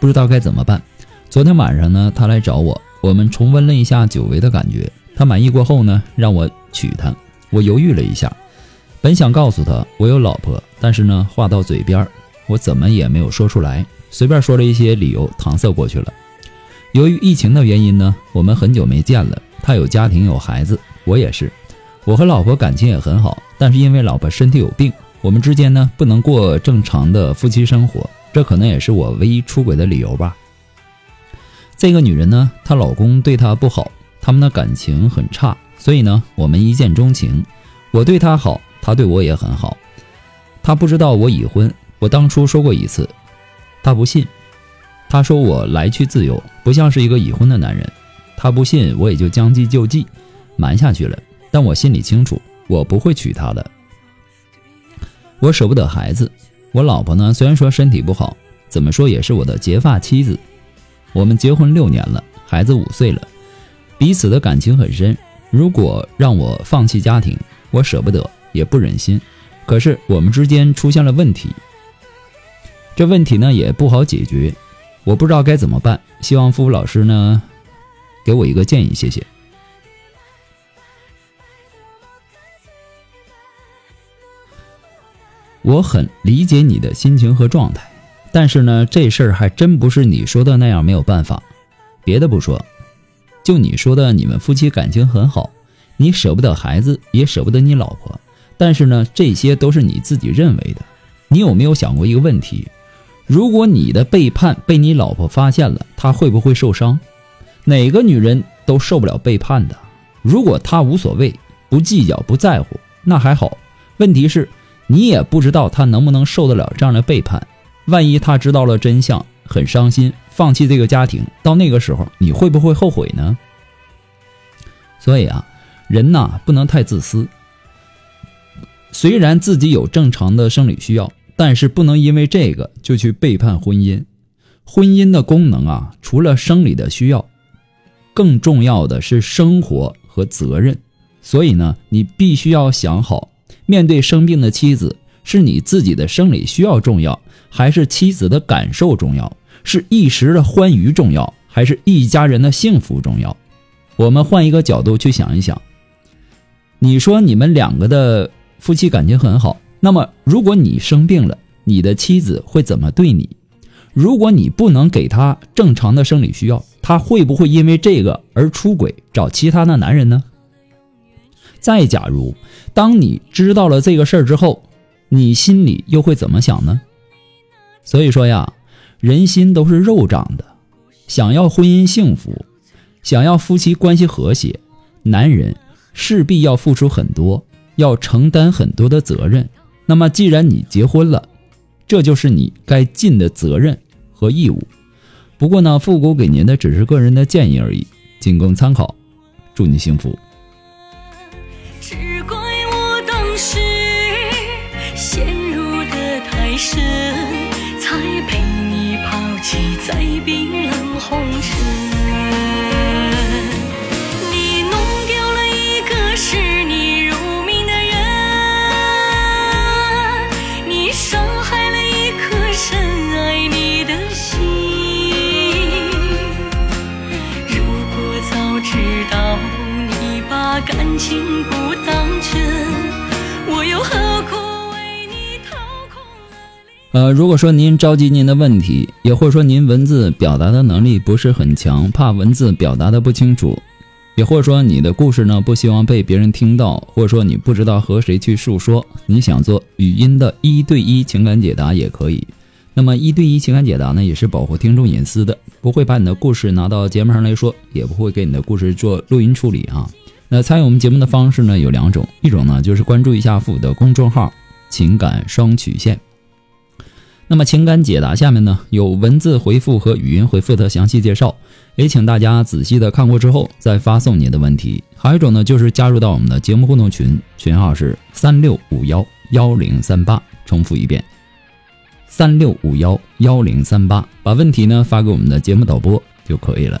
不知道该怎么办。昨天晚上呢，他来找我，我们重温了一下久违的感觉。他满意过后呢，让我娶她。我犹豫了一下，本想告诉他我有老婆，但是呢，话到嘴边，我怎么也没有说出来，随便说了一些理由搪塞过去了。由于疫情的原因呢，我们很久没见了。他有家庭有孩子，我也是。我和老婆感情也很好，但是因为老婆身体有病，我们之间呢不能过正常的夫妻生活。这可能也是我唯一出轨的理由吧。这个女人呢，她老公对她不好，他们的感情很差，所以呢，我们一见钟情。我对她好，她对我也很好。她不知道我已婚，我当初说过一次，她不信。她说我来去自由，不像是一个已婚的男人。她不信，我也就将计就计，瞒下去了。但我心里清楚，我不会娶她的。我舍不得孩子。我老婆呢？虽然说身体不好，怎么说也是我的结发妻子。我们结婚六年了，孩子五岁了，彼此的感情很深。如果让我放弃家庭，我舍不得，也不忍心。可是我们之间出现了问题，这问题呢也不好解决，我不知道该怎么办。希望付付老师呢给我一个建议，谢谢。我很理解你的心情和状态，但是呢，这事儿还真不是你说的那样没有办法。别的不说，就你说的，你们夫妻感情很好，你舍不得孩子，也舍不得你老婆。但是呢，这些都是你自己认为的。你有没有想过一个问题？如果你的背叛被你老婆发现了，她会不会受伤？哪个女人都受不了背叛的。如果她无所谓，不计较，不在乎，那还好。问题是。你也不知道他能不能受得了这样的背叛，万一他知道了真相，很伤心，放弃这个家庭，到那个时候你会不会后悔呢？所以啊，人呐不能太自私。虽然自己有正常的生理需要，但是不能因为这个就去背叛婚姻。婚姻的功能啊，除了生理的需要，更重要的是生活和责任。所以呢，你必须要想好。面对生病的妻子，是你自己的生理需要重要，还是妻子的感受重要？是一时的欢愉重要，还是一家人的幸福重要？我们换一个角度去想一想。你说你们两个的夫妻感情很好，那么如果你生病了，你的妻子会怎么对你？如果你不能给她正常的生理需要，她会不会因为这个而出轨找其他的男人呢？再假如，当你知道了这个事儿之后，你心里又会怎么想呢？所以说呀，人心都是肉长的。想要婚姻幸福，想要夫妻关系和谐，男人势必要付出很多，要承担很多的责任。那么，既然你结婚了，这就是你该尽的责任和义务。不过呢，复古给您的只是个人的建议而已，仅供参考。祝你幸福。在说您着急您的问题，也或者说您文字表达的能力不是很强，怕文字表达的不清楚，也或者说你的故事呢不希望被别人听到，或者说你不知道和谁去诉说，你想做语音的一对一情感解答也可以。那么一对一情感解答呢，也是保护听众隐私的，不会把你的故事拿到节目上来说，也不会给你的故事做录音处理啊。那参与我们节目的方式呢有两种，一种呢就是关注一下父的公众号“情感双曲线”。那么情感解答下面呢有文字回复和语音回复的详细介绍，也请大家仔细的看过之后再发送你的问题。还有一种呢就是加入到我们的节目互动群，群号是三六五幺幺零三八，重复一遍，三六五幺幺零三八，把问题呢发给我们的节目导播就可以了。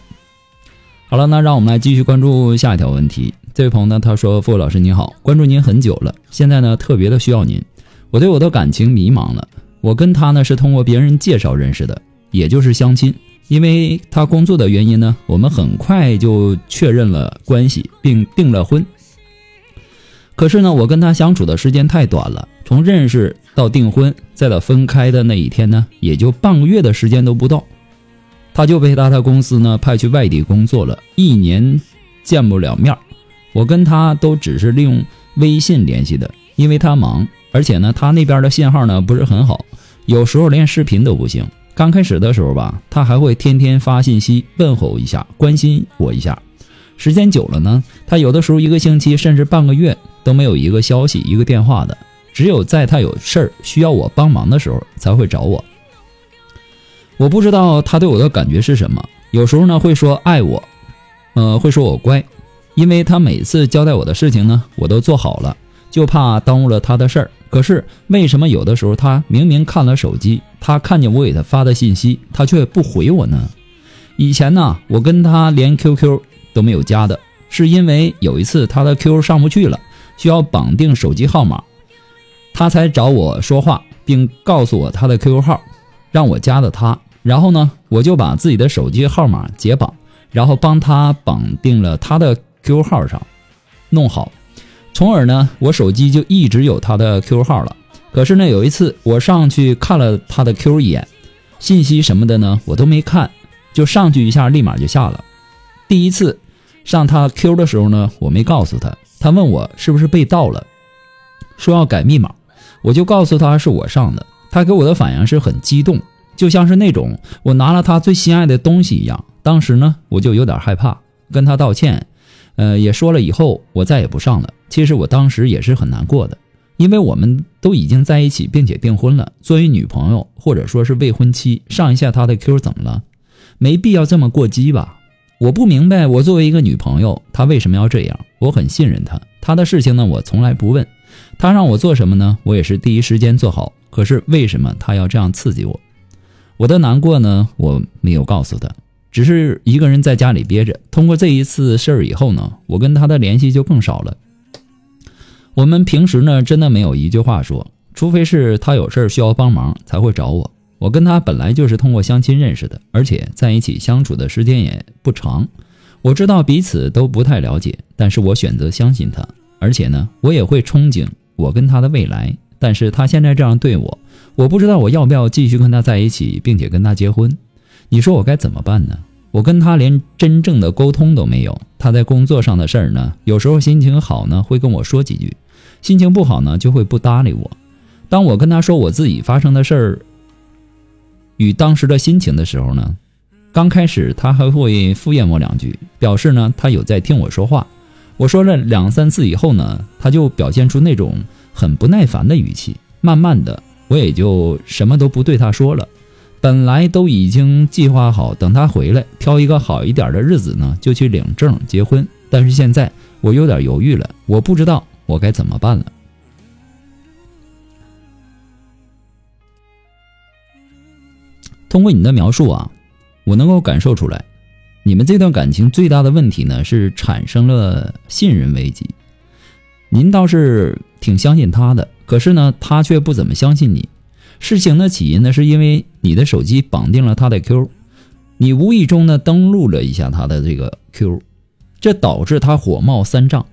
好了，那让我们来继续关注下一条问题。这位朋友呢他说：“付老师你好，关注您很久了，现在呢特别的需要您，我对我的感情迷茫了。”我跟他呢是通过别人介绍认识的，也就是相亲。因为他工作的原因呢，我们很快就确认了关系，并订了婚。可是呢，我跟他相处的时间太短了，从认识到订婚，再到分开的那一天呢，也就半个月的时间都不到，他就被他的公司呢派去外地工作了，一年见不了面我跟他都只是利用微信联系的，因为他忙。而且呢，他那边的信号呢不是很好，有时候连视频都不行。刚开始的时候吧，他还会天天发信息问候一下，关心我一下。时间久了呢，他有的时候一个星期甚至半个月都没有一个消息、一个电话的，只有在他有事儿需要我帮忙的时候才会找我。我不知道他对我的感觉是什么，有时候呢会说爱我，呃，会说我乖，因为他每次交代我的事情呢，我都做好了。就怕耽误了他的事儿。可是为什么有的时候他明明看了手机，他看见我给他发的信息，他却不回我呢？以前呢，我跟他连 QQ 都没有加的，是因为有一次他的 QQ 上不去了，需要绑定手机号码，他才找我说话，并告诉我他的 QQ 号，让我加的他。然后呢，我就把自己的手机号码解绑，然后帮他绑定了他的 QQ 号上，弄好。从而呢，我手机就一直有他的 QQ 号了。可是呢，有一次我上去看了他的 Q 一眼，信息什么的呢，我都没看，就上去一下，立马就下了。第一次上他 Q 的时候呢，我没告诉他，他问我是不是被盗了，说要改密码，我就告诉他是我上的。他给我的反应是很激动，就像是那种我拿了他最心爱的东西一样。当时呢，我就有点害怕，跟他道歉。呃，也说了以后我再也不上了。其实我当时也是很难过的，因为我们都已经在一起，并且订婚了。作为女朋友或者说是未婚妻，上一下他的 Q 怎么了？没必要这么过激吧？我不明白，我作为一个女朋友，他为什么要这样？我很信任他，他的事情呢，我从来不问。他让我做什么呢？我也是第一时间做好。可是为什么他要这样刺激我？我的难过呢，我没有告诉他。只是一个人在家里憋着。通过这一次事儿以后呢，我跟他的联系就更少了。我们平时呢，真的没有一句话说，除非是他有事儿需要帮忙才会找我。我跟他本来就是通过相亲认识的，而且在一起相处的时间也不长。我知道彼此都不太了解，但是我选择相信他，而且呢，我也会憧憬我跟他的未来。但是他现在这样对我，我不知道我要不要继续跟他在一起，并且跟他结婚。你说我该怎么办呢？我跟他连真正的沟通都没有。他在工作上的事儿呢，有时候心情好呢会跟我说几句，心情不好呢就会不搭理我。当我跟他说我自己发生的事儿与当时的心情的时候呢，刚开始他还会敷衍我两句，表示呢他有在听我说话。我说了两三次以后呢，他就表现出那种很不耐烦的语气。慢慢的，我也就什么都不对他说了。本来都已经计划好，等他回来，挑一个好一点的日子呢，就去领证结婚。但是现在我有点犹豫了，我不知道我该怎么办了。通过你的描述啊，我能够感受出来，你们这段感情最大的问题呢是产生了信任危机。您倒是挺相信他的，可是呢，他却不怎么相信你。事情的起因呢，是因为你的手机绑定了他的 Q，你无意中呢登录了一下他的这个 Q，这导致他火冒三丈。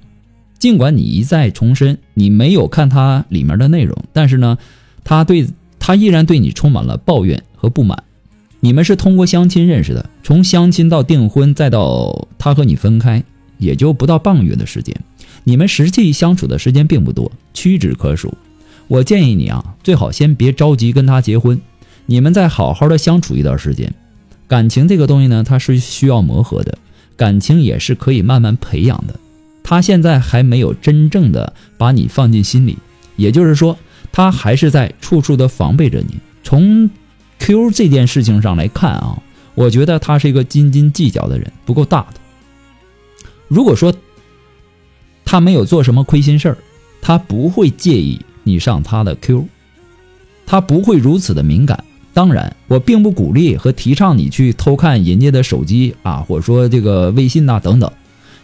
尽管你一再重申你没有看他里面的内容，但是呢，他对他依然对你充满了抱怨和不满。你们是通过相亲认识的，从相亲到订婚，再到他和你分开，也就不到半个月的时间。你们实际相处的时间并不多，屈指可数。我建议你啊，最好先别着急跟他结婚，你们再好好的相处一段时间。感情这个东西呢，它是需要磨合的，感情也是可以慢慢培养的。他现在还没有真正的把你放进心里，也就是说，他还是在处处的防备着你。从 Q 这件事情上来看啊，我觉得他是一个斤斤计较的人，不够大度。如果说他没有做什么亏心事儿，他不会介意你上他的 Q，他不会如此的敏感。当然，我并不鼓励和提倡你去偷看人家的手机啊，或者说这个微信呐等等，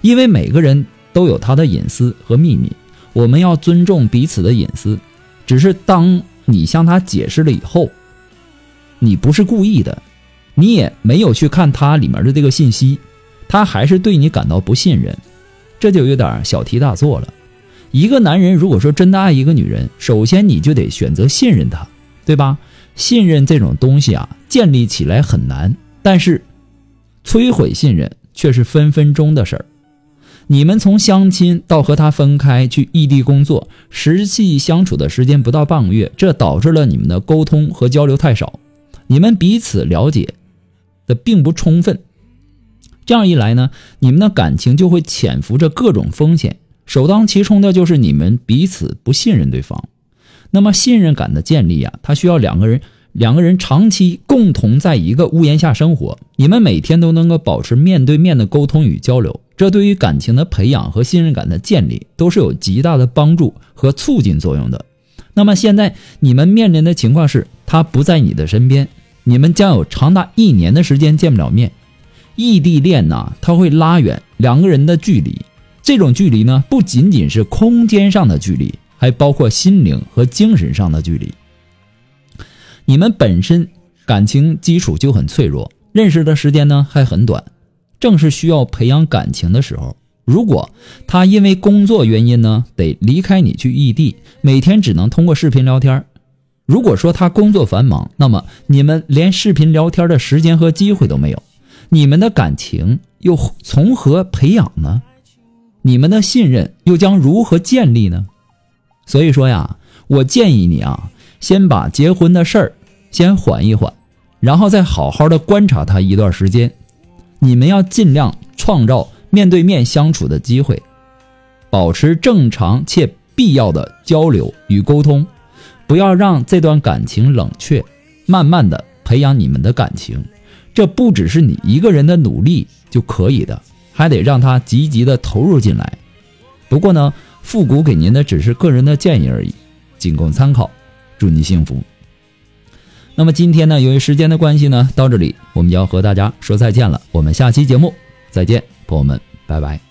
因为每个人都有他的隐私和秘密，我们要尊重彼此的隐私。只是当你向他解释了以后，你不是故意的，你也没有去看他里面的这个信息，他还是对你感到不信任。这就有点小题大做了。一个男人如果说真的爱一个女人，首先你就得选择信任她，对吧？信任这种东西啊，建立起来很难，但是摧毁信任却是分分钟的事儿。你们从相亲到和他分开去异地工作，实际相处的时间不到半个月，这导致了你们的沟通和交流太少，你们彼此了解的并不充分。这样一来呢，你们的感情就会潜伏着各种风险，首当其冲的就是你们彼此不信任对方。那么信任感的建立啊，它需要两个人两个人长期共同在一个屋檐下生活，你们每天都能够保持面对面的沟通与交流，这对于感情的培养和信任感的建立都是有极大的帮助和促进作用的。那么现在你们面临的情况是，他不在你的身边，你们将有长达一年的时间见不了面。异地恋呢，它会拉远两个人的距离。这种距离呢，不仅仅是空间上的距离，还包括心灵和精神上的距离。你们本身感情基础就很脆弱，认识的时间呢还很短，正是需要培养感情的时候。如果他因为工作原因呢，得离开你去异地，每天只能通过视频聊天。如果说他工作繁忙，那么你们连视频聊天的时间和机会都没有。你们的感情又从何培养呢？你们的信任又将如何建立呢？所以说呀，我建议你啊，先把结婚的事儿先缓一缓，然后再好好的观察他一段时间。你们要尽量创造面对面相处的机会，保持正常且必要的交流与沟通，不要让这段感情冷却，慢慢的培养你们的感情。这不只是你一个人的努力就可以的，还得让他积极的投入进来。不过呢，复古给您的只是个人的建议而已，仅供参考。祝你幸福。那么今天呢，由于时间的关系呢，到这里我们要和大家说再见了。我们下期节目再见，朋友们，拜拜。